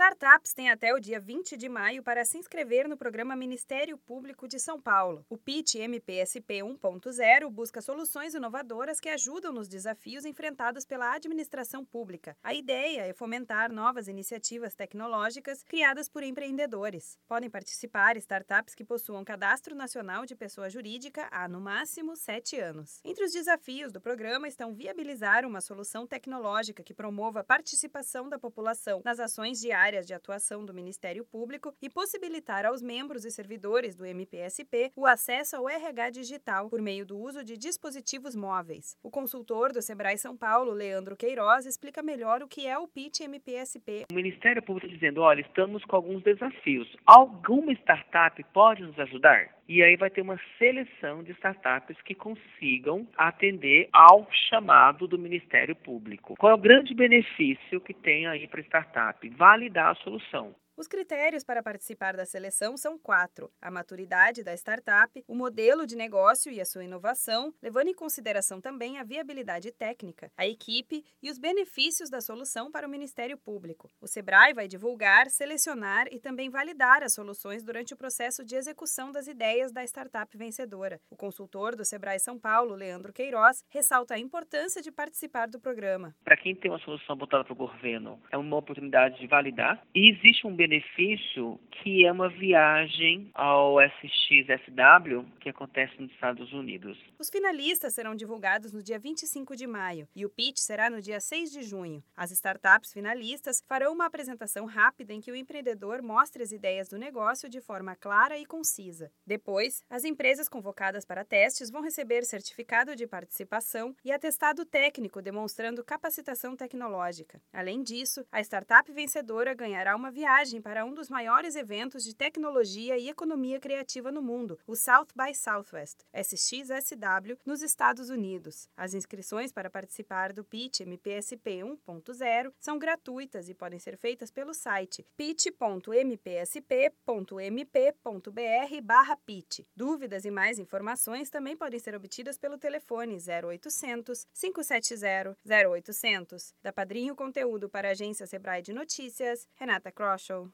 Startups têm até o dia 20 de maio para se inscrever no programa Ministério Público de São Paulo. O PIT MPSP 1.0 busca soluções inovadoras que ajudam nos desafios enfrentados pela administração pública. A ideia é fomentar novas iniciativas tecnológicas criadas por empreendedores. Podem participar startups que possuam cadastro nacional de pessoa jurídica há, no máximo, sete anos. Entre os desafios do programa estão viabilizar uma solução tecnológica que promova a participação da população nas ações de áreas de atuação do Ministério Público e possibilitar aos membros e servidores do MPSP o acesso ao RH digital por meio do uso de dispositivos móveis. O consultor do Sebrae São Paulo, Leandro Queiroz, explica melhor o que é o PIT MPSP. O Ministério Público dizendo: olha, estamos com alguns desafios. Alguma startup pode nos ajudar? E aí vai ter uma seleção de startups que consigam atender ao chamado do Ministério Público. Qual é o grande benefício que tem aí para a startup? Validar a solução. Os critérios para participar da seleção são quatro: a maturidade da startup, o modelo de negócio e a sua inovação, levando em consideração também a viabilidade técnica, a equipe e os benefícios da solução para o Ministério Público. O Sebrae vai divulgar, selecionar e também validar as soluções durante o processo de execução das ideias da startup vencedora. O consultor do Sebrae São Paulo, Leandro Queiroz, ressalta a importância de participar do programa. Para quem tem uma solução botada para o governo, é uma oportunidade de validar e existe um benefício que é uma viagem ao SXSW que acontece nos Estados Unidos. Os finalistas serão divulgados no dia 25 de maio e o pitch será no dia 6 de junho. As startups finalistas farão uma apresentação rápida em que o empreendedor mostre as ideias do negócio de forma clara e concisa. Depois, as empresas convocadas para testes vão receber certificado de participação e atestado técnico demonstrando capacitação tecnológica. Além disso, a startup vencedora ganhará uma viagem viagem para um dos maiores eventos de tecnologia e economia criativa no mundo, o South by Southwest, SXSW, nos Estados Unidos. As inscrições para participar do Pitch MPSP 1.0 são gratuitas e podem ser feitas pelo site pitch.mpsp.mp.br/pitch. Dúvidas e mais informações também podem ser obtidas pelo telefone 0800 570 0800. Da Padrinho Conteúdo para a agência Sebrae de Notícias, Renata Kroschel.